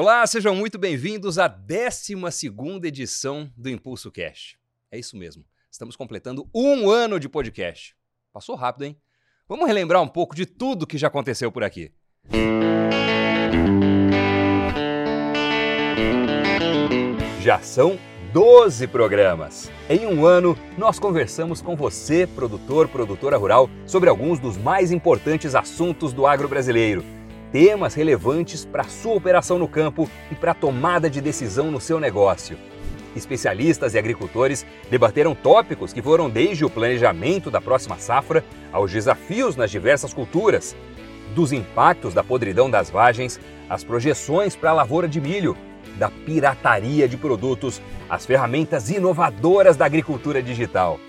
Olá, sejam muito bem-vindos à 12 edição do Impulso Cash. É isso mesmo, estamos completando um ano de podcast. Passou rápido, hein? Vamos relembrar um pouco de tudo que já aconteceu por aqui. Já são 12 programas. Em um ano, nós conversamos com você, produtor, produtora rural, sobre alguns dos mais importantes assuntos do agro brasileiro temas relevantes para sua operação no campo e para a tomada de decisão no seu negócio. Especialistas e agricultores debateram tópicos que foram desde o planejamento da próxima safra aos desafios nas diversas culturas, dos impactos da podridão das vagens às projeções para a lavoura de milho, da pirataria de produtos às ferramentas inovadoras da agricultura digital.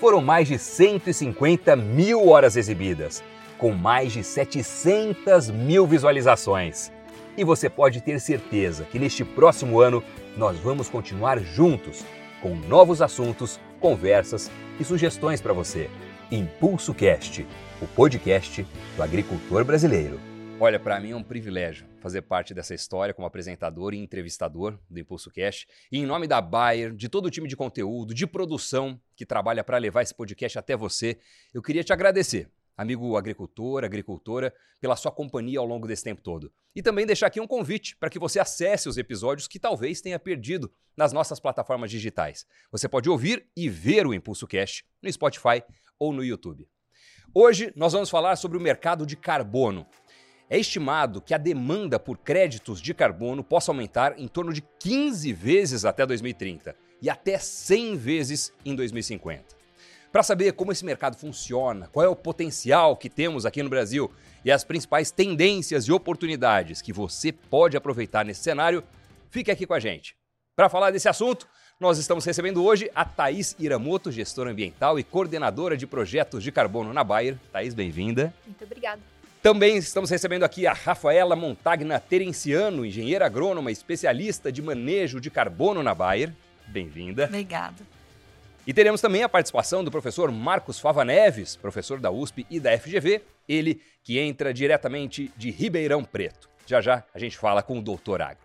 Foram mais de 150 mil horas exibidas com mais de 700 mil visualizações. E você pode ter certeza que neste próximo ano nós vamos continuar juntos com novos assuntos, conversas e sugestões para você. Impulso Cast, o podcast do agricultor brasileiro. Olha, para mim é um privilégio fazer parte dessa história como apresentador e entrevistador do Impulso Cast. E em nome da Bayer, de todo o time de conteúdo, de produção que trabalha para levar esse podcast até você, eu queria te agradecer amigo agricultor, agricultora, pela sua companhia ao longo desse tempo todo. E também deixar aqui um convite para que você acesse os episódios que talvez tenha perdido nas nossas plataformas digitais. Você pode ouvir e ver o Impulso Cast no Spotify ou no YouTube. Hoje nós vamos falar sobre o mercado de carbono. É estimado que a demanda por créditos de carbono possa aumentar em torno de 15 vezes até 2030 e até 100 vezes em 2050. Para saber como esse mercado funciona, qual é o potencial que temos aqui no Brasil e as principais tendências e oportunidades que você pode aproveitar nesse cenário, fique aqui com a gente. Para falar desse assunto, nós estamos recebendo hoje a Thaís Iramoto, gestora ambiental e coordenadora de projetos de carbono na Bayer. Thaís, bem-vinda. Muito obrigada. Também estamos recebendo aqui a Rafaela Montagna Terenciano, engenheira agrônoma, especialista de manejo de carbono na Bayer. Bem-vinda. Obrigada. E teremos também a participação do professor Marcos Fava Neves, professor da USP e da FGV, ele que entra diretamente de Ribeirão Preto. Já já a gente fala com o doutor Agro.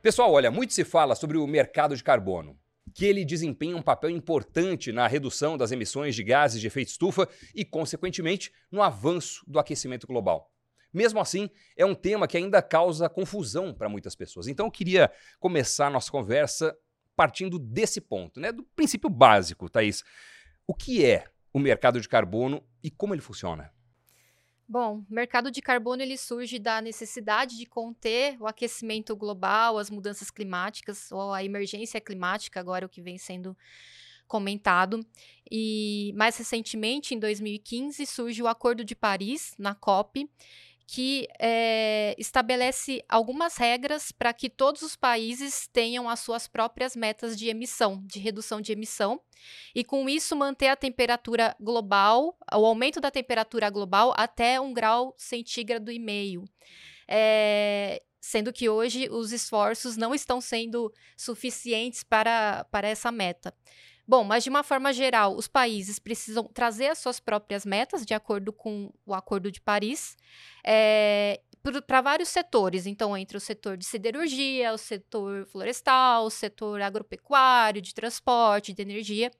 Pessoal, olha, muito se fala sobre o mercado de carbono, que ele desempenha um papel importante na redução das emissões de gases de efeito estufa e, consequentemente, no avanço do aquecimento global. Mesmo assim, é um tema que ainda causa confusão para muitas pessoas. Então, eu queria começar a nossa conversa partindo desse ponto, né? Do princípio básico, Thaís. O que é o mercado de carbono e como ele funciona? Bom, o mercado de carbono ele surge da necessidade de conter o aquecimento global, as mudanças climáticas ou a emergência climática, agora o que vem sendo comentado. E mais recentemente, em 2015, surge o Acordo de Paris na COP, que é, estabelece algumas regras para que todos os países tenham as suas próprias metas de emissão, de redução de emissão, e com isso manter a temperatura global, o aumento da temperatura global até um grau centígrado e meio. É, sendo que hoje os esforços não estão sendo suficientes para, para essa meta. Bom, mas de uma forma geral, os países precisam trazer as suas próprias metas, de acordo com o Acordo de Paris, é, eh, para vários setores. Então, entre o setor de siderurgia, o setor florestal, o setor agropecuário, de transporte, de energia.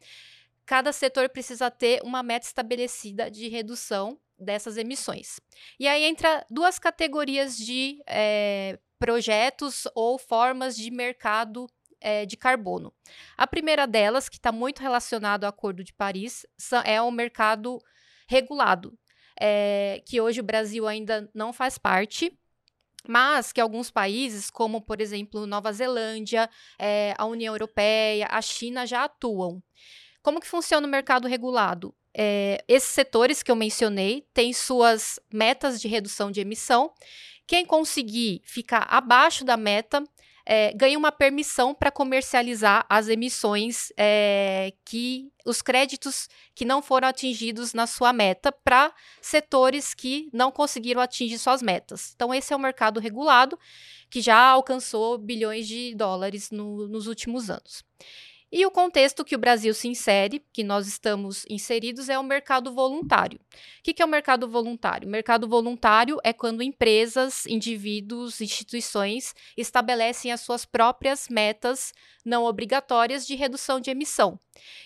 Cada setor precisa ter uma meta estabelecida de redução dessas emissões. E aí entra duas categorias de é, projetos ou formas de mercado é, de carbono. A primeira delas, que está muito relacionado ao Acordo de Paris, é o mercado regulado, é, que hoje o Brasil ainda não faz parte, mas que alguns países, como por exemplo Nova Zelândia, é, a União Europeia, a China já atuam. Como que funciona o mercado regulado? É, esses setores que eu mencionei têm suas metas de redução de emissão. Quem conseguir ficar abaixo da meta é, ganha uma permissão para comercializar as emissões é, que os créditos que não foram atingidos na sua meta para setores que não conseguiram atingir suas metas. Então, esse é o mercado regulado que já alcançou bilhões de dólares no, nos últimos anos. E o contexto que o Brasil se insere, que nós estamos inseridos, é o mercado voluntário. O que é o mercado voluntário? O mercado voluntário é quando empresas, indivíduos, instituições estabelecem as suas próprias metas não obrigatórias de redução de emissão.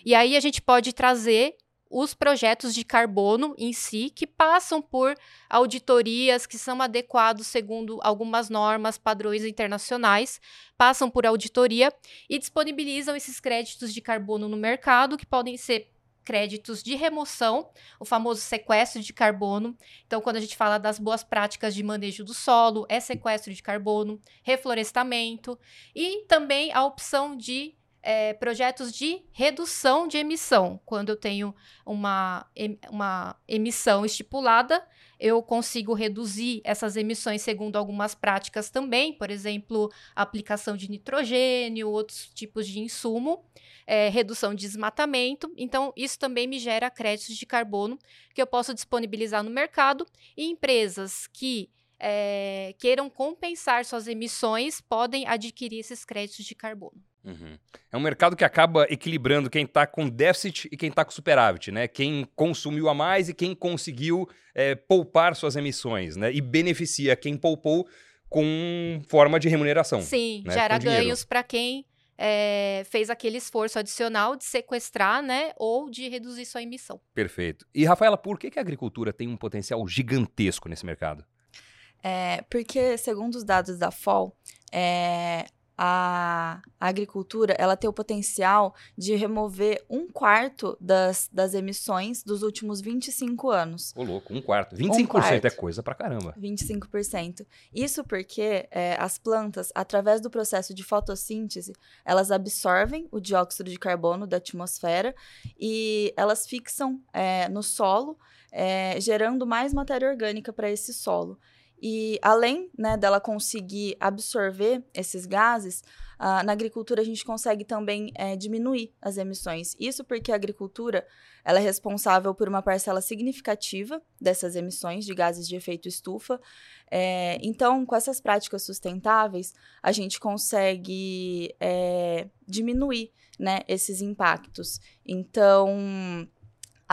E aí a gente pode trazer os projetos de carbono em si, que passam por auditorias que são adequados segundo algumas normas, padrões internacionais, passam por auditoria e disponibilizam esses créditos de carbono no mercado, que podem ser créditos de remoção, o famoso sequestro de carbono. Então, quando a gente fala das boas práticas de manejo do solo, é sequestro de carbono, reflorestamento e também a opção de é, projetos de redução de emissão. Quando eu tenho uma, uma emissão estipulada, eu consigo reduzir essas emissões segundo algumas práticas também, por exemplo, aplicação de nitrogênio, outros tipos de insumo, é, redução de desmatamento. Então, isso também me gera créditos de carbono que eu posso disponibilizar no mercado e empresas que é, queiram compensar suas emissões podem adquirir esses créditos de carbono. Uhum. É um mercado que acaba equilibrando quem está com déficit e quem está com superávit, né? Quem consumiu a mais e quem conseguiu é, poupar suas emissões, né? E beneficia quem poupou com forma de remuneração. Sim, né? gera ganhos para quem é, fez aquele esforço adicional de sequestrar, né? Ou de reduzir sua emissão. Perfeito. E, Rafaela, por que, que a agricultura tem um potencial gigantesco nesse mercado? É, porque, segundo os dados da FOL, é, a, agricultura ela tem o potencial de remover um quarto das, das emissões dos últimos 25 anos. Ô, louco, um quarto. 25% um quarto. é coisa pra caramba. 25%. Isso porque é, as plantas, através do processo de fotossíntese, elas absorvem o dióxido de carbono da atmosfera e elas fixam é, no solo, é, gerando mais matéria orgânica para esse solo. E além né, dela conseguir absorver esses gases, uh, na agricultura a gente consegue também é, diminuir as emissões. Isso porque a agricultura ela é responsável por uma parcela significativa dessas emissões de gases de efeito estufa. É, então, com essas práticas sustentáveis, a gente consegue é, diminuir né, esses impactos. Então,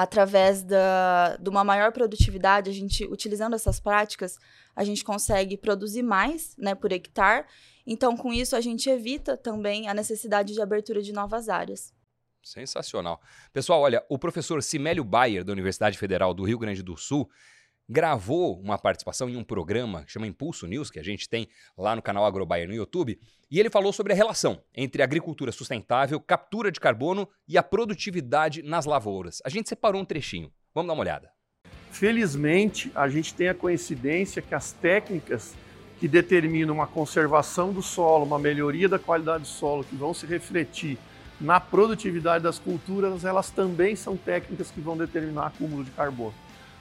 através da, de uma maior produtividade, a gente, utilizando essas práticas, a gente consegue produzir mais né, por hectare. Então, com isso, a gente evita também a necessidade de abertura de novas áreas. Sensacional. Pessoal, olha, o professor Simélio Bayer, da Universidade Federal do Rio Grande do Sul, gravou uma participação em um programa que chama Impulso News, que a gente tem lá no canal AgroBayer no YouTube, e ele falou sobre a relação entre agricultura sustentável, captura de carbono e a produtividade nas lavouras. A gente separou um trechinho. Vamos dar uma olhada. Felizmente, a gente tem a coincidência que as técnicas que determinam uma conservação do solo, uma melhoria da qualidade do solo, que vão se refletir na produtividade das culturas, elas também são técnicas que vão determinar acúmulo de carbono.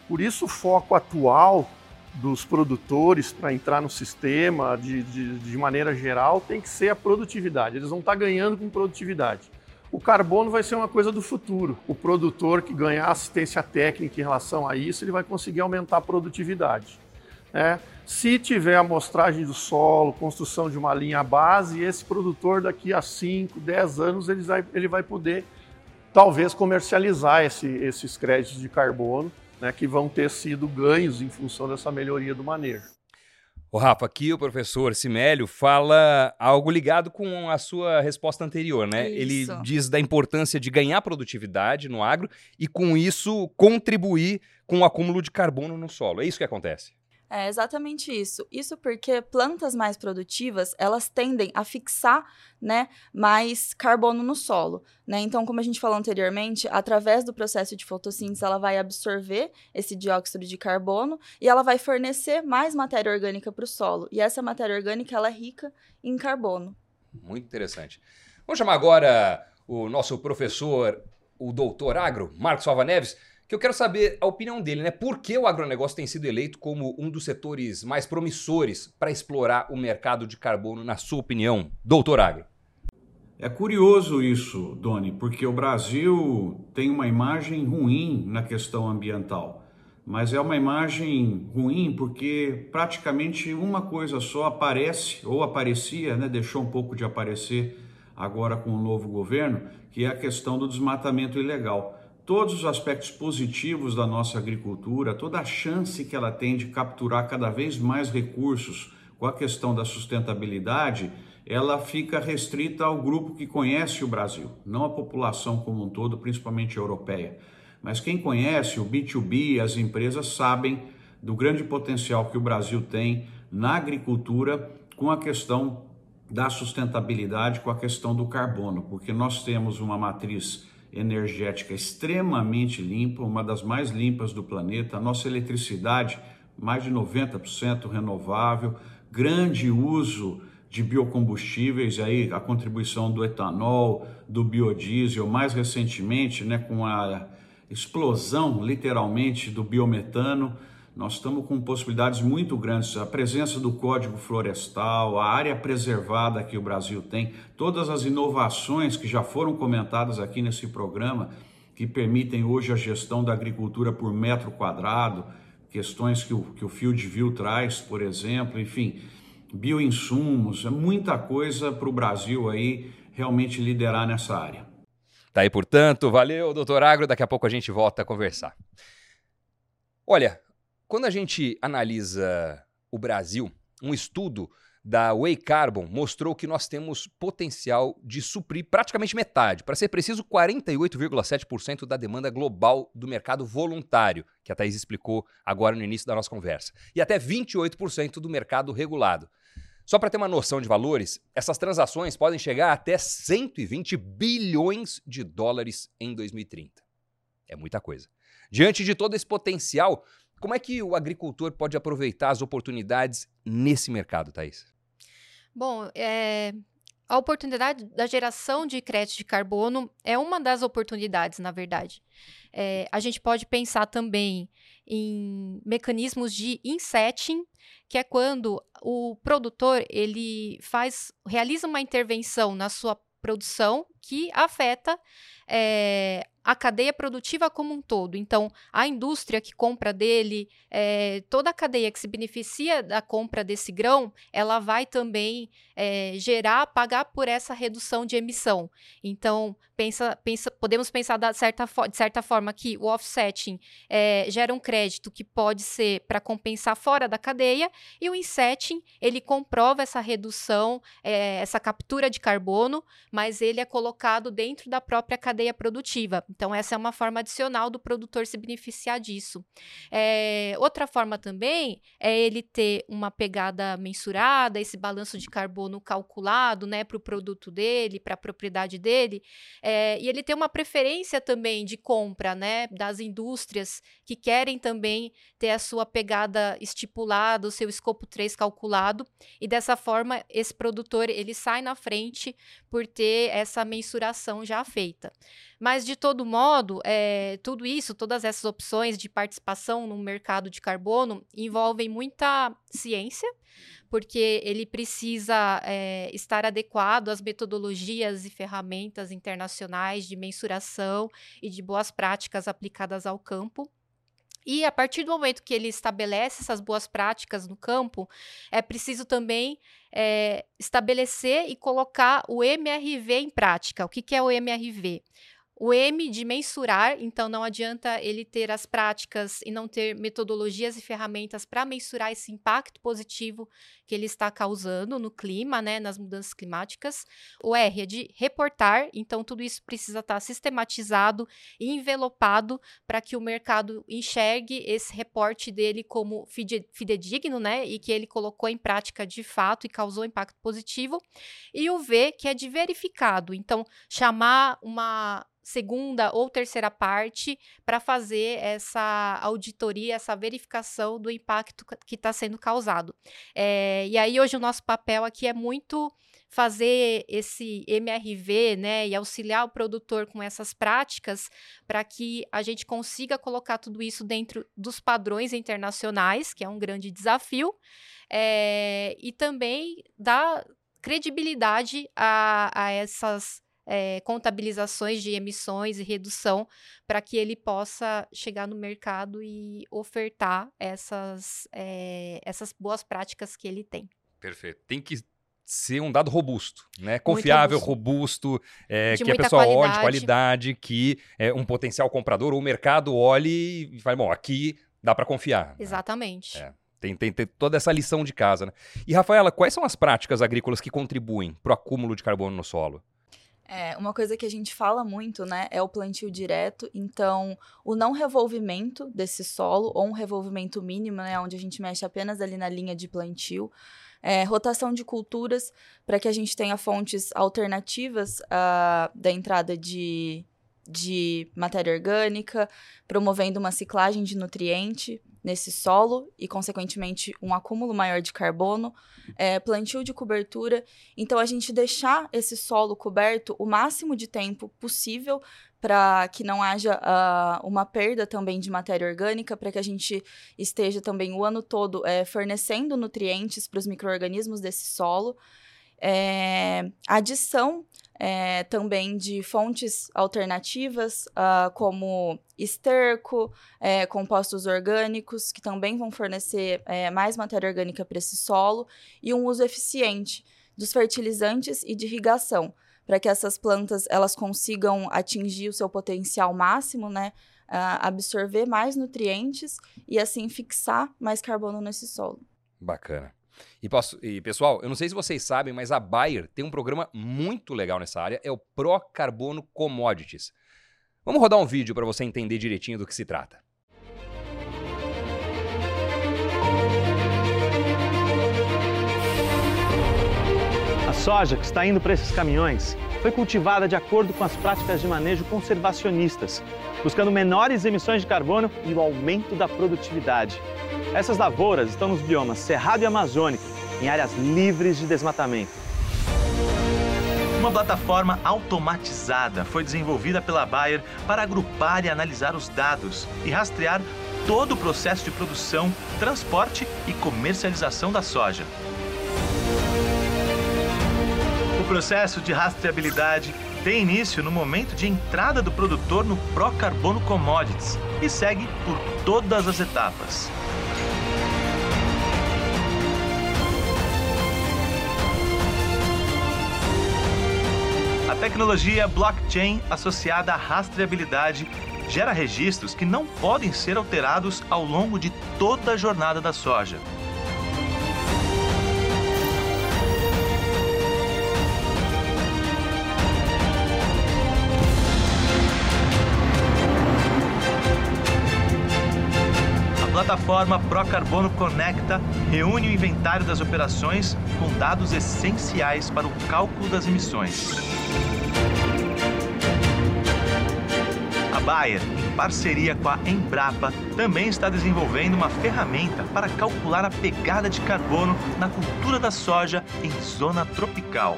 Por isso, o foco atual dos produtores para entrar no sistema de, de, de, maneira geral tem que ser a produtividade. Eles vão estar tá ganhando com produtividade. O carbono vai ser uma coisa do futuro. O produtor que ganhar assistência técnica em relação a isso, ele vai conseguir aumentar a produtividade. Né? Se tiver amostragem do solo, construção de uma linha base, esse produtor daqui a 5, 10 anos ele vai, ele vai poder talvez comercializar esse, esses créditos de carbono né, que vão ter sido ganhos em função dessa melhoria do manejo. O Rafa, aqui o professor Simélio fala algo ligado com a sua resposta anterior, né? Isso. Ele diz da importância de ganhar produtividade no agro e, com isso, contribuir com o acúmulo de carbono no solo. É isso que acontece. É exatamente isso. Isso porque plantas mais produtivas, elas tendem a fixar, né, mais carbono no solo, né? Então, como a gente falou anteriormente, através do processo de fotossíntese, ela vai absorver esse dióxido de carbono e ela vai fornecer mais matéria orgânica para o solo. E essa matéria orgânica, ela é rica em carbono. Muito interessante. Vamos chamar agora o nosso professor, o doutor agro, Marcos Salva Neves, que eu quero saber a opinião dele, né? Por que o agronegócio tem sido eleito como um dos setores mais promissores para explorar o mercado de carbono, na sua opinião, doutor Agro? É curioso isso, Doni, porque o Brasil tem uma imagem ruim na questão ambiental. Mas é uma imagem ruim porque praticamente uma coisa só aparece, ou aparecia, né, deixou um pouco de aparecer agora com o novo governo, que é a questão do desmatamento ilegal. Todos os aspectos positivos da nossa agricultura, toda a chance que ela tem de capturar cada vez mais recursos com a questão da sustentabilidade, ela fica restrita ao grupo que conhece o Brasil, não a população como um todo, principalmente europeia. Mas quem conhece o B2B, as empresas sabem do grande potencial que o Brasil tem na agricultura com a questão da sustentabilidade, com a questão do carbono, porque nós temos uma matriz energética extremamente limpa, uma das mais limpas do planeta, a nossa eletricidade mais de 90% renovável, grande uso de biocombustíveis, aí a contribuição do etanol, do biodiesel, mais recentemente, né, com a explosão, literalmente, do biometano, nós estamos com possibilidades muito grandes. A presença do Código Florestal, a área preservada que o Brasil tem, todas as inovações que já foram comentadas aqui nesse programa, que permitem hoje a gestão da agricultura por metro quadrado, questões que o, que o Field View traz, por exemplo, enfim, bioinsumos, é muita coisa para o Brasil aí realmente liderar nessa área. Tá aí, portanto, valeu, doutor Agro. Daqui a pouco a gente volta a conversar. Olha, quando a gente analisa o Brasil, um estudo da Way Carbon mostrou que nós temos potencial de suprir praticamente metade, para ser preciso, 48,7% da demanda global do mercado voluntário, que a Thaís explicou agora no início da nossa conversa, e até 28% do mercado regulado. Só para ter uma noção de valores, essas transações podem chegar até 120 bilhões de dólares em 2030. É muita coisa. Diante de todo esse potencial, como é que o agricultor pode aproveitar as oportunidades nesse mercado, Thaís? Bom, é, a oportunidade da geração de crédito de carbono é uma das oportunidades, na verdade. É, a gente pode pensar também em mecanismos de insetting, que é quando o produtor ele faz, realiza uma intervenção na sua produção que afeta é, a cadeia produtiva como um todo. Então, a indústria que compra dele, é, toda a cadeia que se beneficia da compra desse grão, ela vai também é, gerar, pagar por essa redução de emissão. Então, pensa, pensa, podemos pensar da certa, de certa forma que o offsetting gera um crédito que pode ser para compensar fora da cadeia, e o insetting, ele comprova essa redução, essa captura de carbono, mas ele é colocado dentro da própria cadeia produtiva. Então, essa é uma forma adicional do produtor se beneficiar disso. É, outra forma também é ele ter uma pegada mensurada, esse balanço de carbono calculado né, para o produto dele, para a propriedade dele, é, e ele ter uma preferência também de compra né, das indústrias que querem também ter a sua pegada estipulada, o seu escopo 3 calculado, e dessa forma esse produtor ele sai na frente por ter essa mensuração já feita. Mas, de todo modo, é, tudo isso, todas essas opções de participação no mercado de carbono envolvem muita ciência, porque ele precisa é, estar adequado às metodologias e ferramentas internacionais de mensuração e de boas práticas aplicadas ao campo. E a partir do momento que ele estabelece essas boas práticas no campo, é preciso também é, estabelecer e colocar o MRV em prática. O que, que é o MRV? O M de mensurar, então não adianta ele ter as práticas e não ter metodologias e ferramentas para mensurar esse impacto positivo que ele está causando no clima, né, nas mudanças climáticas. O R é de reportar, então tudo isso precisa estar sistematizado e envelopado para que o mercado enxergue esse reporte dele como fidedigno, né, e que ele colocou em prática de fato e causou impacto positivo. E o V, que é de verificado, então chamar uma segunda ou terceira parte para fazer essa auditoria, essa verificação do impacto que está sendo causado. É, e aí, hoje, o nosso papel aqui é muito fazer esse MRV, né, e auxiliar o produtor com essas práticas para que a gente consiga colocar tudo isso dentro dos padrões internacionais, que é um grande desafio, é, e também dar credibilidade a, a essas é, contabilizações de emissões e redução para que ele possa chegar no mercado e ofertar essas, é, essas boas práticas que ele tem. Perfeito. Tem que ser um dado robusto, né? Confiável, robusto, robusto é, que a pessoa olhe de qualidade. qualidade, que é, um potencial comprador ou o mercado olhe e fale, bom, aqui dá para confiar. né? Exatamente. É. Tem, tem, tem toda essa lição de casa, né? E, Rafaela, quais são as práticas agrícolas que contribuem para o acúmulo de carbono no solo? É, uma coisa que a gente fala muito, né, é o plantio direto. Então, o não revolvimento desse solo, ou um revolvimento mínimo, né, onde a gente mexe apenas ali na linha de plantio. É, rotação de culturas, para que a gente tenha fontes alternativas ah, da entrada de, de matéria orgânica, promovendo uma ciclagem de nutriente nesse solo e, consequentemente, um acúmulo maior de carbono. É, plantio de cobertura. Então, a gente deixar esse solo coberto o máximo de tempo possível para que não haja ah, uma perda também de matéria orgânica, para que a gente esteja também o ano todo eh, fornecendo nutrientes para os micro-organismos desse solo. É, adição eh, também de fontes alternativas, ah, como esterco, eh, compostos orgânicos, que também vão fornecer mais matéria orgânica para esse solo, e um uso eficiente dos fertilizantes e de irrigação, para que essas plantas elas consigam atingir o seu potencial máximo, né? ah, absorver mais nutrientes e assim fixar mais carbono nesse solo. Bacana. E, posso- e, pessoal, eu não sei se vocês sabem, mas a Bayer tem um programa muito legal nessa área, é o Pro Carbono Commodities. Vamos rodar um vídeo para você entender direitinho do que se trata. A soja que está indo para esses caminhões foi cultivada de acordo com as práticas de manejo conservacionistas, buscando menores emissões de carbono e o aumento da produtividade. Essas lavouras estão nos biomas Cerrado e Amazônico, em áreas livres de desmatamento. Uma plataforma automatizada foi desenvolvida pela Bayer para agrupar e analisar os dados e rastrear todo o processo de produção, transporte e comercialização da soja. O processo de rastreabilidade tem início no momento de entrada do produtor no Pro Carbono Commodities e segue por todas as etapas. Tecnologia blockchain associada à rastreabilidade gera registros que não podem ser alterados ao longo de toda a jornada da soja. A plataforma Procarbono Conecta reúne o inventário das operações com dados essenciais para o cálculo das emissões. Bayer, em parceria com a Embrapa, também está desenvolvendo uma ferramenta para calcular a pegada de carbono na cultura da soja em zona tropical.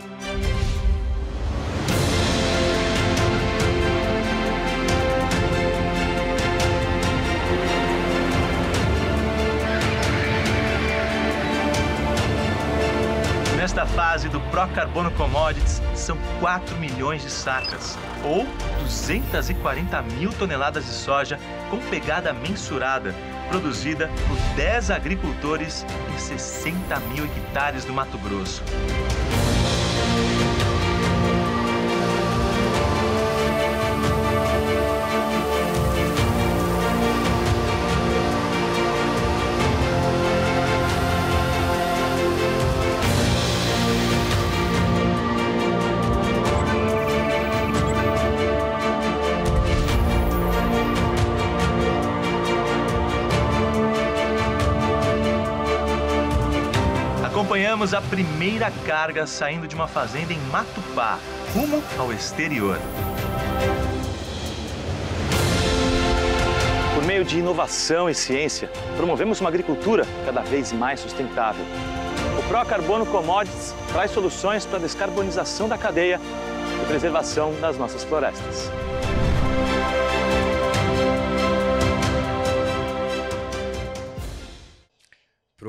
Fase do Pro Carbono Commodities, são 4 milhões de sacas, ou 240 mil toneladas de soja com pegada mensurada, produzida por 10 agricultores em 60 mil hectares do Mato Grosso. Acompanhamos a primeira carga saindo de uma fazenda em Matupá, rumo ao exterior. Por meio de inovação e ciência, promovemos uma agricultura cada vez mais sustentável. O Pro Carbono Commodities traz soluções para a descarbonização da cadeia e preservação das nossas florestas.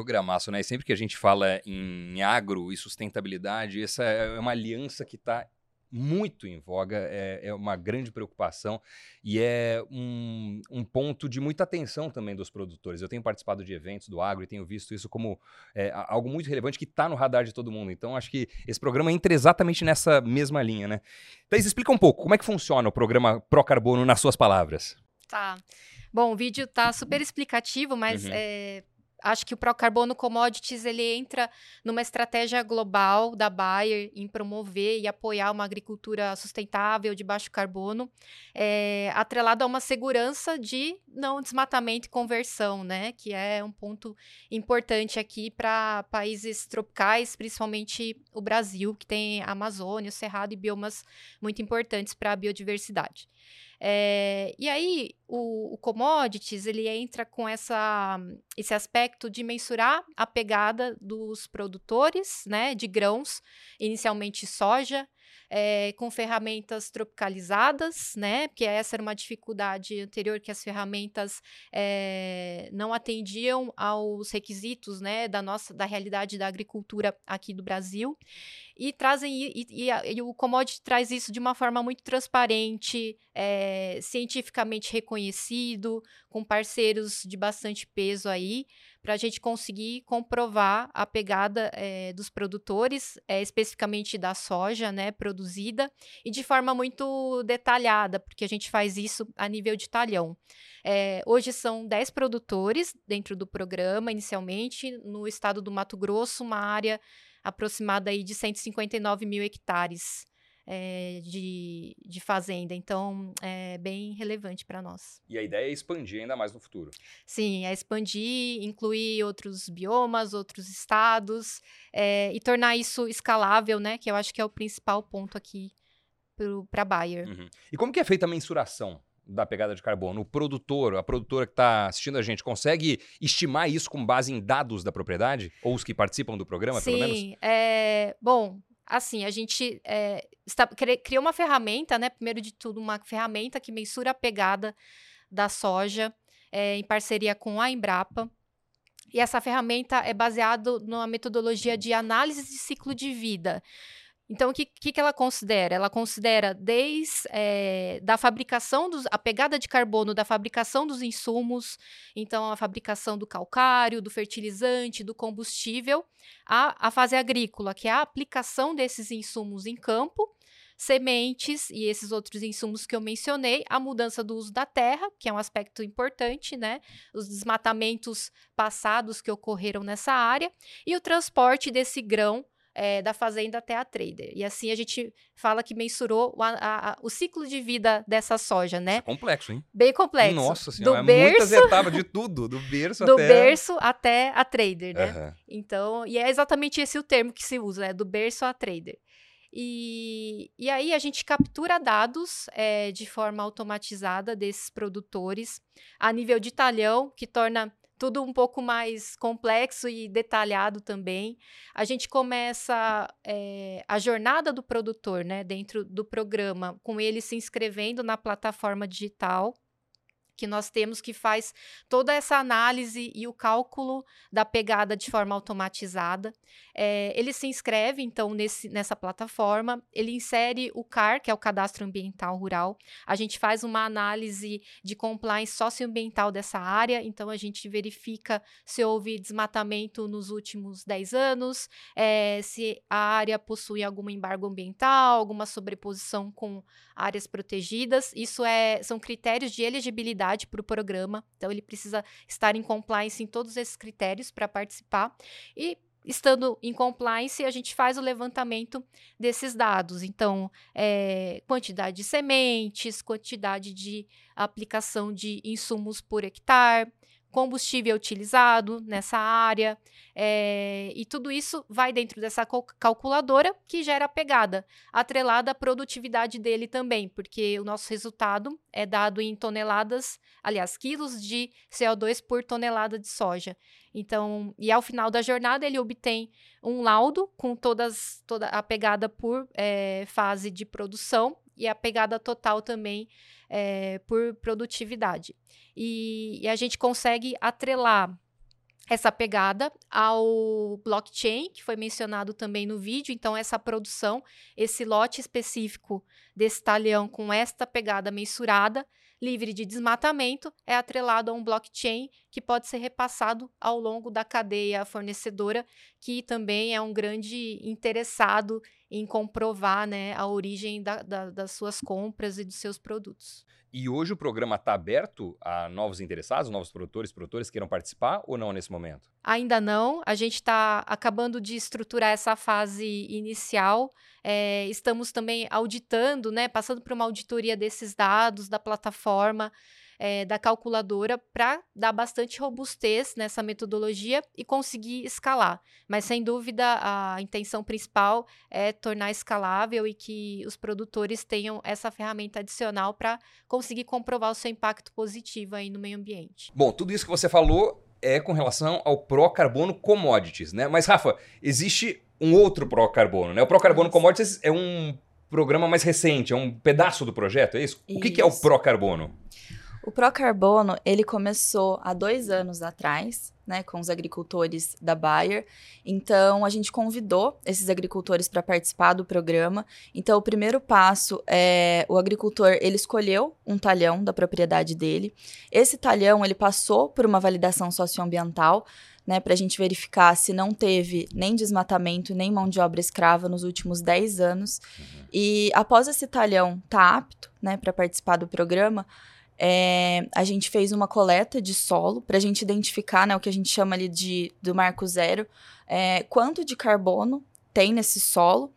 Programaço, né? E sempre que a gente fala em agro e sustentabilidade, essa é uma aliança que está muito em voga, é, é uma grande preocupação e é um, um, ponto de muita atenção também dos produtores. Eu tenho participado de eventos do agro e tenho visto isso como é, algo muito relevante que está no radar de todo mundo. Então, acho que esse programa entra exatamente nessa mesma linha, né? Thaís, explica um pouco como é que funciona o programa Pro Carbono nas suas palavras. Tá. Bom, o vídeo tá super explicativo, mas uhum. é, acho que o Procarbono Commodities ele entra numa estratégia global da Bayer em promover e apoiar uma agricultura sustentável de baixo carbono, é, atrelado a uma segurança de não desmatamento e conversão, né? Que é um ponto importante aqui para países tropicais, principalmente o Brasil, que tem a Amazônia, o Cerrado e biomas muito importantes para a biodiversidade. É, e aí, o, o, commodities, ele entra com essa, esse aspecto de mensurar a pegada dos produtores, né, de grãos, inicialmente soja, é, com ferramentas tropicalizadas, né? Porque essa era uma dificuldade anterior que as ferramentas é, não atendiam aos requisitos, né, da nossa da realidade da agricultura aqui do Brasil e trazem e, e, e, o commodity traz isso de uma forma muito transparente, é, cientificamente reconhecido, com parceiros de bastante peso aí, para a gente conseguir comprovar a pegada é, dos produtores, é, especificamente da soja, né, produzida, e de forma muito detalhada, porque a gente faz isso a nível de talhão. É, hoje são 10 produtores dentro do programa, inicialmente, no estado do Mato Grosso, uma área aproximada aí de 159 mil hectares é, de, de fazenda. Então, é bem relevante para nós. E a ideia é expandir ainda mais no futuro. Sim, é expandir, incluir outros biomas, outros estados é, e tornar isso escalável, né? Que eu acho que é o principal ponto aqui para a Bayer. Uhum. E como que é feita a mensuração da pegada de carbono? O produtor, a produtora que está assistindo a gente, consegue estimar isso com base em dados da propriedade? Ou os que participam do programa, Sim, pelo menos? Sim, é, bom, assim, a gente é, está, criou uma ferramenta, né? Primeiro de tudo, uma ferramenta que mensura a pegada da soja é, em parceria com a Embrapa. E essa ferramenta é baseada numa metodologia de análise de ciclo de vida. Então, o que, que, que ela considera? Ela considera desde é, da fabricação dos, a pegada de carbono da fabricação dos insumos, então a fabricação do calcário, do fertilizante, do combustível, a, a fase agrícola, que é a aplicação desses insumos em campo, sementes e esses outros insumos que eu mencionei, a mudança do uso da terra, que é um aspecto importante, né? Os desmatamentos passados que ocorreram nessa área, e o transporte desse grão é, da fazenda até a trader. E assim a gente fala que mensurou o, a, a, o ciclo de vida dessa soja, né? É complexo, hein? Bem complexo. Nossa senhora, do é berço, muitas etapas de tudo, do berço do até... Do berço até a trader, né? Uhum. Então, e é exatamente esse o termo que se usa, né? Do berço a trader. E, e aí a gente captura dados é, de forma automatizada desses produtores a nível de talhão, que torna tudo um pouco mais complexo e detalhado também. A gente começa é, a jornada do produtor, né, dentro do programa, com ele se inscrevendo na plataforma digital que nós temos que faz toda essa análise e o cálculo da pegada de forma automatizada. É, ele se inscreve, então, nesse, nessa plataforma, ele insere o CAR, que é o Cadastro Ambiental Rural. A gente faz uma análise de compliance socioambiental dessa área, então a gente verifica se houve desmatamento nos últimos 10 anos, é, se a área possui algum embargo ambiental, alguma sobreposição com áreas protegidas. Isso é, são critérios de elegibilidade para o programa, então ele precisa estar em compliance em todos esses critérios para participar. E estando em compliance, a gente faz o levantamento desses dados. Então, é, quantidade de sementes, quantidade de aplicação de insumos por hectare, combustível utilizado nessa área, é, e tudo isso vai dentro dessa calculadora que gera a pegada, atrelada à produtividade dele também, porque o nosso resultado é dado em toneladas, aliás, quilos de CO2 por tonelada de soja. Então, e ao final da jornada ele obtém um laudo com todas, toda a pegada por é, fase de produção e a pegada total também é, por produtividade. E, e, a gente consegue atrelar essa pegada ao blockchain, que foi mencionado também no vídeo. Então, essa produção, esse lote específico desse talhão com esta pegada mensurada, livre de desmatamento, é atrelado a um blockchain que pode ser repassado ao longo da cadeia fornecedora, que também é um grande interessado em comprovar né, a origem da, da, das suas compras e dos seus produtos. E hoje o programa está aberto a novos interessados, novos produtores, produtores queiram participar ou não nesse momento? Ainda não. A gente está acabando de estruturar essa fase inicial. É, estamos também auditando, né, passando por uma auditoria desses dados da plataforma é, da calculadora para dar bastante robustez nessa metodologia e conseguir escalar. Mas, sem dúvida, a intenção principal é tornar escalável e que os produtores tenham essa ferramenta adicional para conseguir comprovar o seu impacto positivo aí no meio ambiente. Bom, tudo isso que você falou é com relação ao Pro-Carbono Commodities, né? Mas, Rafa, existe um outro Pro-Carbono, né? O Pro-Carbono Commodities é um programa mais recente, é um pedaço do projeto, é isso? isso. O que, que é o Pro-Carbono? O Procarbono, ele começou há dois anos atrás, né, com os agricultores da Bayer. Então, a gente convidou esses agricultores para participar do programa. Então, o primeiro passo é o agricultor, ele escolheu um talhão da propriedade dele. Esse talhão, ele passou por uma validação socioambiental, né, para a gente verificar se não teve nem desmatamento, nem mão de obra escrava nos últimos 10 anos. Uhum. E após esse talhão estar tá apto, né, para participar do programa, é, a gente fez uma coleta de solo para a gente identificar né, o que a gente chama ali de do marco zero, é, quanto de carbono tem nesse solo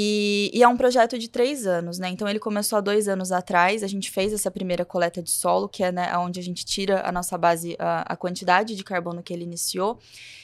e, e, é um projeto de três anos, né? Então ele começou há dois anos atrás. A gente fez essa primeira coleta de solo, que é né, onde a gente tira a nossa base, a, a, quantidade de carbono que ele iniciou.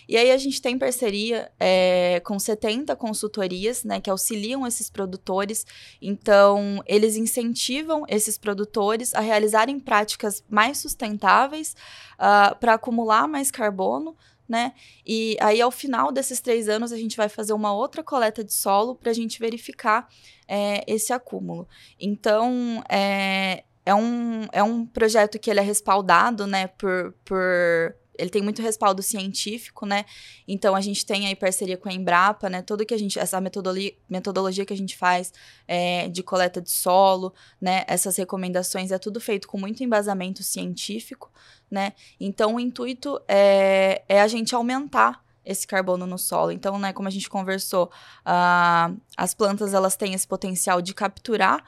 E aí a gente tem parceria é, com 70 consultorias, né, que auxiliam esses produtores. Então eles incentivam esses produtores a realizarem práticas mais sustentáveis uh, ah, para acumular mais carbono né? E aí, ao final desses três anos, a gente vai fazer uma outra coleta de solo para a gente verificar é, esse acúmulo. Então, é, é, um, é um projeto que ele é respaldado, né, por, por ele tem muito respaldo científico, né? Então a gente tem aí parceria com a Embrapa, né? Tudo que a gente, essa metodologia, metodologia que a gente faz é, de coleta de solo, né? Essas recomendações é tudo feito com muito embasamento científico, né? Então o intuito é, é a gente aumentar esse carbono no solo. Então, né, como a gente conversou, uh, as plantas elas têm esse potencial de capturar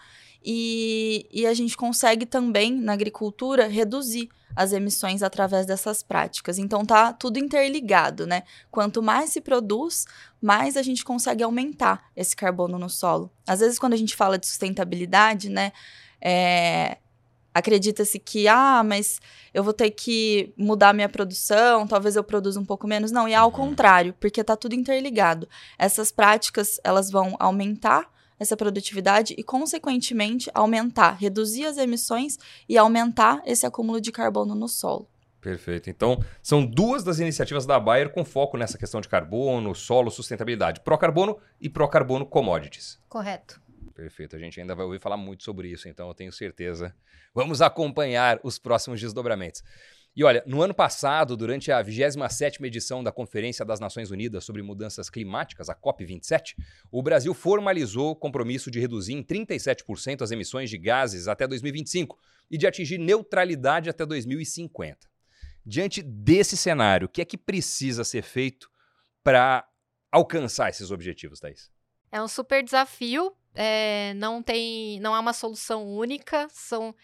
e, e a gente consegue também na agricultura reduzir as emissões através dessas práticas. Então tá tudo interligado, né? Quanto mais se produz, mais a gente consegue aumentar esse carbono no solo. Às vezes quando a gente fala de sustentabilidade, né, é, acredita-se que, ah, mas eu vou ter que mudar minha produção, talvez eu produza um pouco menos. Não, e é ao uhum. contrário, porque tá tudo interligado. Essas práticas, elas vão aumentar essa produtividade e, consequentemente, aumentar, reduzir as emissões e aumentar esse acúmulo de carbono no solo. Perfeito. Então, são duas das iniciativas da Bayer com foco nessa questão de carbono, solo, sustentabilidade. Pró-carbono e pró-carbono commodities. Correto. Perfeito. A gente ainda vai ouvir falar muito sobre isso, então eu tenho certeza. Vamos acompanhar os próximos desdobramentos. E olha, no ano passado, durante a 27ª edição da Conferência das Nações Unidas sobre Mudanças Climáticas, a COP27, o Brasil formalizou o compromisso de reduzir em 37% as emissões de gases até 2025 e de atingir neutralidade até 2050. Diante desse cenário, o que é que precisa ser feito para alcançar esses objetivos, Thaís? É um super desafio, é, não tem, não há uma solução única, são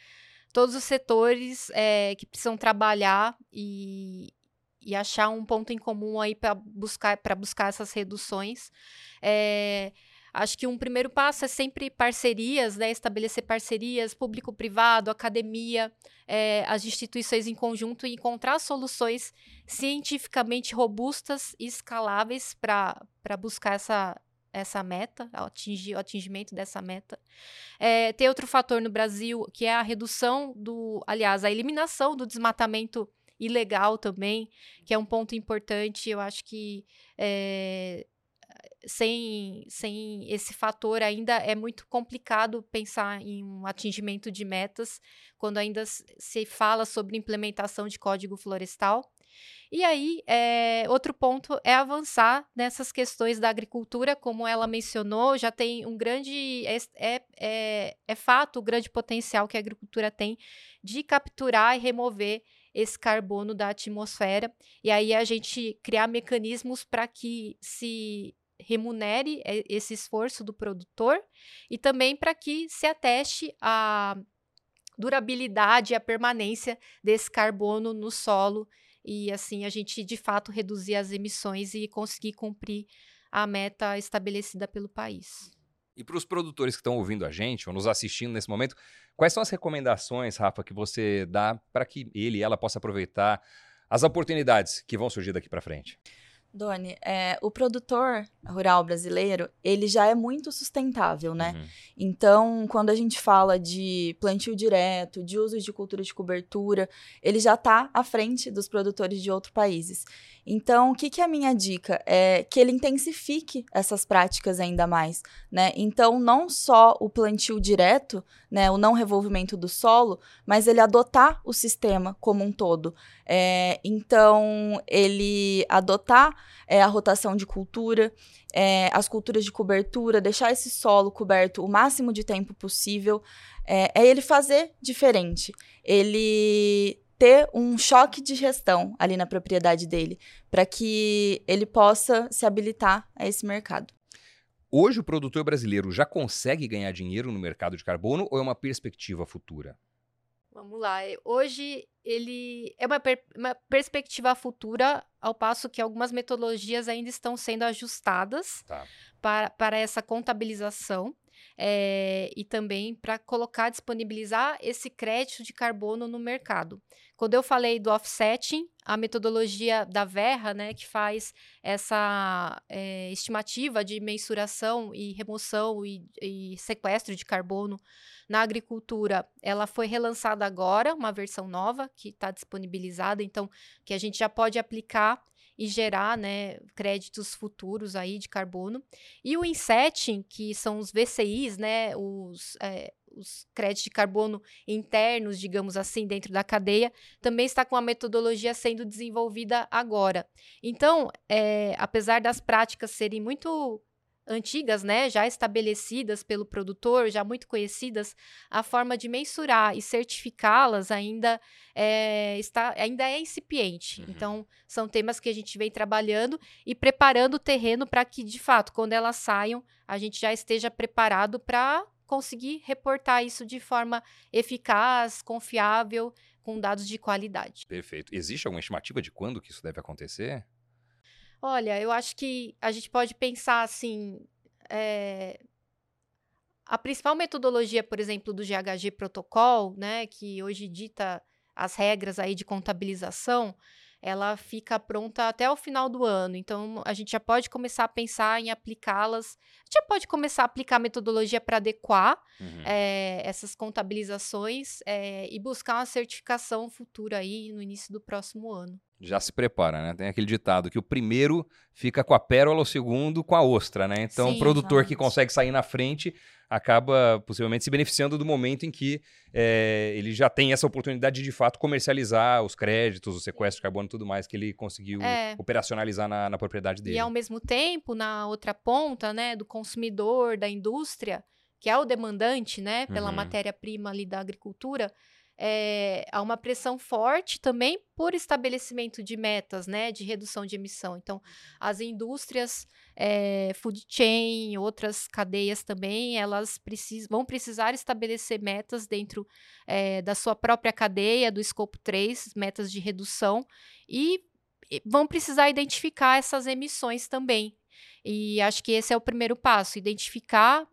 todos os setores é, que precisam trabalhar e, e achar um ponto em comum aí para buscar, buscar essas reduções. É, acho que um primeiro passo é sempre parcerias, né? estabelecer parcerias público-privado, academia, é, as instituições em conjunto e encontrar soluções cientificamente robustas e escaláveis para buscar essa, essa meta, atingir o atingimento dessa meta. É, tem outro fator no Brasil que é a redução do, aliás, a eliminação do desmatamento ilegal também, que é um ponto importante. Eu acho que é, sem, sem esse fator ainda é muito complicado pensar em um atingimento de metas quando ainda se fala sobre implementação de código florestal. E aí, é, outro ponto é avançar nessas questões da agricultura, como ela mencionou, já tem um grande. É, é, é, é fato o grande potencial que a agricultura tem de capturar e remover esse carbono da atmosfera. E aí a gente criar mecanismos para que se remunere esse esforço do produtor e também para que se ateste a durabilidade e a permanência desse carbono no solo e assim a gente de fato reduzir as emissões e conseguir cumprir a meta estabelecida pelo país. E para os produtores que estão ouvindo a gente ou nos assistindo nesse momento, quais são as recomendações, Rafa, que você dá para que ele e ela possa aproveitar as oportunidades que vão surgir daqui para frente? Doni, é, o produtor rural brasileiro, ele já é muito sustentável, né? Uhum. Então, quando a gente fala de plantio direto, de uso de cultura de cobertura, ele já está à frente dos produtores de outros países. Então, o que, que é a minha dica? É que ele intensifique essas práticas ainda mais, né? Então, não só o plantio direto, né, o não revolvimento do solo, mas ele adotar o sistema como um todo. É, então, ele adotar é, a rotação de cultura, é, as culturas de cobertura, deixar esse solo coberto o máximo de tempo possível, é, é ele fazer diferente. Ele ter um choque de gestão ali na propriedade dele, para que ele possa se habilitar a esse mercado. Hoje o produtor brasileiro já consegue ganhar dinheiro no mercado de carbono ou é uma perspectiva futura? Vamos lá. Hoje ele é uma, per uma perspectiva futura, ao passo que algumas metodologias ainda estão sendo ajustadas tá. para, para essa contabilização é, e também para colocar, disponibilizar esse crédito de carbono no mercado. Quando eu falei do offsetting, a metodologia da Verra, né, que faz essa é, estimativa de mensuração e remoção e, e sequestro de carbono na agricultura, ela foi relançada agora, uma versão nova que está disponibilizada, então que a gente já pode aplicar e gerar né, créditos futuros aí de carbono. E o insetting, que são os VCIs, né, os, é, os créditos de carbono internos, digamos assim, dentro da cadeia, também está com a metodologia sendo desenvolvida agora. Então, é, apesar das práticas serem muito antigas, né, já estabelecidas pelo produtor, já muito conhecidas, a forma de mensurar e certificá-las ainda é, está, ainda é incipiente. Uhum. Então, são temas que a gente vem trabalhando e preparando o terreno para que, de fato, quando elas saiam, a gente já esteja preparado para conseguir reportar isso de forma eficaz, confiável, com dados de qualidade. Perfeito. Existe alguma estimativa de quando que isso deve acontecer? Olha, eu acho que a gente pode pensar assim. É... A principal metodologia, por exemplo, do GHG Protocol, né, que hoje dita as regras aí de contabilização, ela fica pronta até o final do ano. Então, a gente já pode começar a pensar em aplicá-las. A gente já pode começar a aplicar a metodologia para adequar uhum. é, essas contabilizações é, e buscar uma certificação futura aí no início do próximo ano. Já se prepara, né? Tem aquele ditado que o primeiro fica com a pérola, o segundo com a ostra, né? Então, Sim, o produtor exatamente. que consegue sair na frente acaba possivelmente se beneficiando do momento em que é, ele já tem essa oportunidade de, de fato, comercializar os créditos, o sequestro de carbono e tudo mais que ele conseguiu é. operacionalizar na, na, propriedade dele. E, ao mesmo tempo, na outra ponta, né, do consumidor, da indústria, que é o demandante, né, pela uhum. matéria-prima ali da agricultura, é, há uma pressão forte também por estabelecimento de metas, né, de redução de emissão. Então, as indústrias, é, food chain, outras cadeias também, elas vão precisar estabelecer metas dentro é, da sua própria cadeia, do escopo 3, metas de redução, e vão precisar identificar essas emissões também. E acho que esse é o primeiro passo: identificar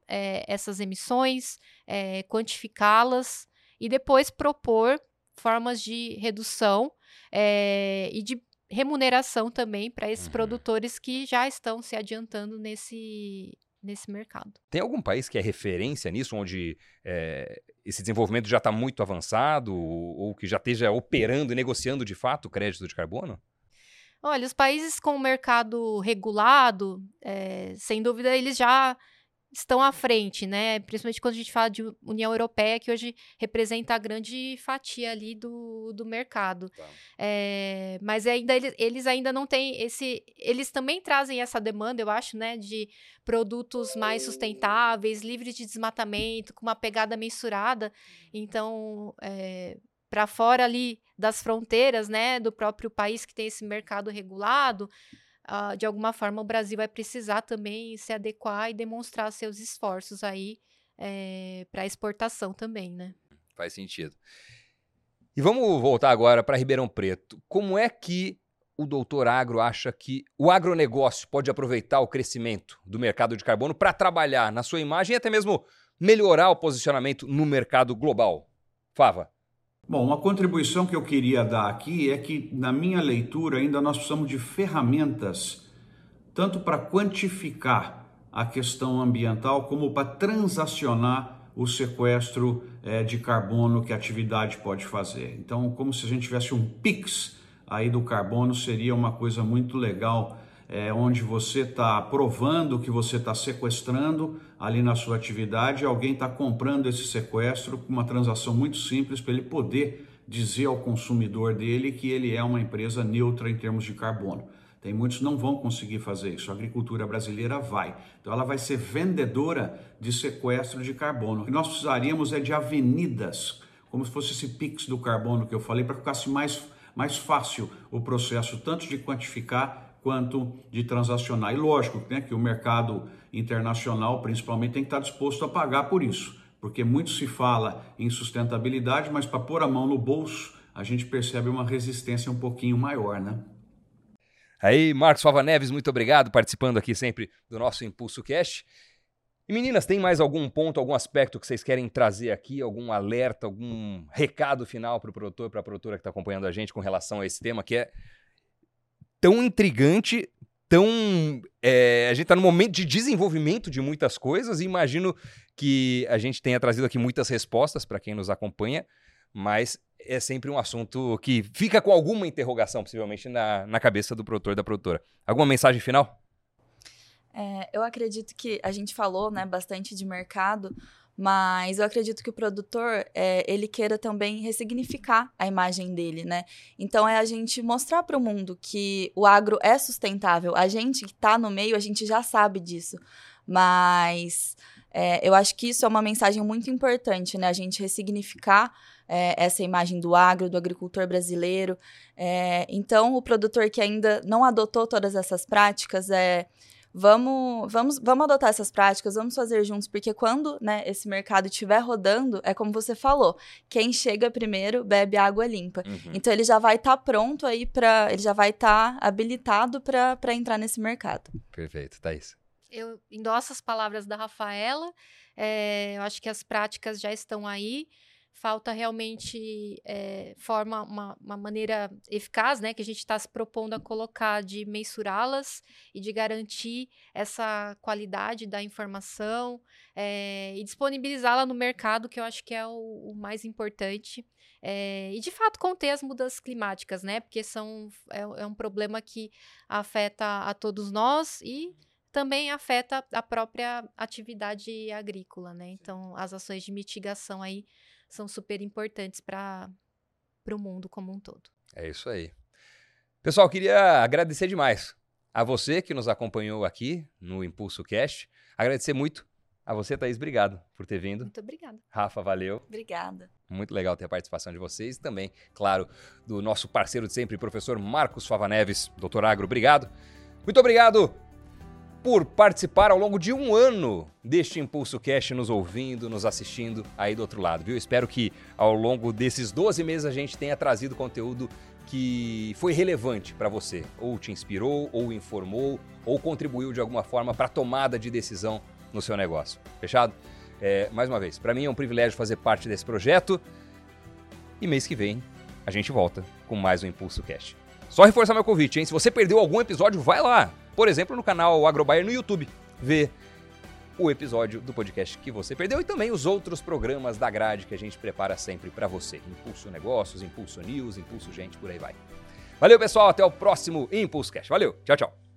essas emissões, quantificá-las e depois propor formas de redução é, e de remuneração também para esses uhum. produtores que já estão se adiantando nesse, nesse mercado. Tem algum país que é referência nisso, onde é, esse desenvolvimento já está muito avançado ou, ou, que já esteja operando e negociando de fato o crédito de carbono? Olha, os países com o mercado regulado, é, sem dúvida, eles já estão à frente, né? Principalmente quando a gente fala de União Europeia, que hoje representa a grande fatia ali do, do mercado. Tá. É, mas ainda eles, eles, ainda não têm esse. Eles também trazem essa demanda, eu acho, né? De produtos mais sustentáveis, livres de desmatamento, com uma pegada mensurada. Então, é, para fora ali das fronteiras, né? Do próprio país que tem esse mercado regulado uh, de alguma forma o Brasil vai precisar também se adequar e demonstrar seus esforços aí é, eh, para exportação também, né? Faz sentido. E vamos voltar agora para Ribeirão Preto. Como é que o doutor Agro acha que o agronegócio pode aproveitar o crescimento do mercado de carbono para trabalhar na sua imagem e até mesmo melhorar o posicionamento no mercado global? Fava. Bom, uma contribuição que eu queria dar aqui é que, na minha leitura, ainda nós precisamos de ferramentas, tanto para quantificar a questão ambiental, como para transacionar o sequestro é, de carbono que a atividade pode fazer. Então, como se a gente tivesse um PIX aí do carbono, seria uma coisa muito legal é, onde você está provando que você está sequestrando ali na sua atividade, alguém está comprando esse sequestro com uma transação muito simples para ele poder dizer ao consumidor dele que ele é uma empresa neutra em termos de carbono. Tem muitos não vão conseguir fazer isso. A agricultura brasileira vai. Então ela vai ser vendedora de sequestro de carbono. O que nós precisaríamos é de avenidas, como se fosse esse PIX do carbono que eu falei, para que ficasse mais, mais fácil o processo, tanto de quantificar quanto de transacionar. E lógico né, que o mercado internacional, principalmente, tem que estar disposto a pagar por isso, porque muito se fala em sustentabilidade, mas para pôr a mão no bolso, a gente percebe uma resistência um pouquinho maior, né? Aí, Marcos Fava Neves, muito obrigado participando aqui sempre do nosso Impulso Cash. E meninas, tem mais algum ponto, algum aspecto que vocês querem trazer aqui, algum alerta, algum recado final para o produtor, para a produtora que está acompanhando a gente com relação a esse tema que é tão intrigante, tão. É, a gente está no momento de desenvolvimento de muitas coisas e imagino que a gente tenha trazido aqui muitas respostas para quem nos acompanha, mas é sempre um assunto que fica com alguma interrogação, possivelmente, na, na cabeça do produtor da produtora. Alguma mensagem final? É, eu acredito que a gente falou né, bastante de mercado, mas eu acredito que o produtor é, ele queira também ressignificar a imagem dele, né? Então é a gente mostrar para o mundo que o agro é sustentável. A gente que está no meio, a gente já sabe disso, mas é, eu acho que isso é uma mensagem muito importante, né? A gente ressignificar é, essa imagem do agro, do agricultor brasileiro. É, então, o produtor que ainda não adotou todas essas práticas é Vamos, vamos, vamos adotar essas práticas, vamos fazer juntos, porque quando né, esse mercado estiver rodando, é como você falou, quem chega primeiro bebe água limpa. Uhum. Então ele já vai estar tá pronto aí para. Ele já vai estar tá habilitado para entrar nesse mercado. Perfeito, Thaís. Eu endosso as palavras da Rafaela. É, eu acho que as práticas já estão aí falta realmente é, forma uma, uma, maneira eficaz, né, que a gente está se propondo a colocar de mensurá-las e de garantir essa qualidade da informação é, e disponibilizá-la no mercado, que eu acho que é o, o mais importante. É, e de fato conter as mudanças climáticas, né? Porque são, é, é um problema que afeta a todos nós e também afeta a própria atividade agrícola, né? Então, as ações de mitigação aí são super importantes para o mundo como um todo. É isso aí. Pessoal, queria agradecer demais a você que nos acompanhou aqui no Impulso Cast. Agradecer muito a você, Thaís. Obrigado por ter vindo. Muito obrigada. Rafa, valeu. Obrigada. Muito legal ter a participação de vocês e também, claro, do nosso parceiro de sempre, professor Marcos Fava Neves, doutor Agro. Obrigado. Muito obrigado por participar ao longo de um ano deste Impulso Cash, nos ouvindo, nos assistindo aí do outro lado, viu? Espero que ao longo desses 12 meses a gente tenha trazido conteúdo que foi relevante para você, ou te inspirou, ou informou, ou contribuiu de alguma forma para a tomada de decisão no seu negócio. Fechado? É, mais uma vez, para mim é um privilégio fazer parte desse projeto. E mês que vem a gente volta com mais um Impulso Cash. Só reforçar meu convite, hein? Se você perdeu algum episódio, vai lá, por exemplo, no canal Agrobaia no YouTube, ver o episódio do podcast que você perdeu e também os outros programas da grade que a gente prepara sempre para você. Impulso Negócios, Impulso News, Impulso Gente, por aí vai. Valeu, pessoal, até o próximo Impulso Cash. Valeu, tchau, tchau.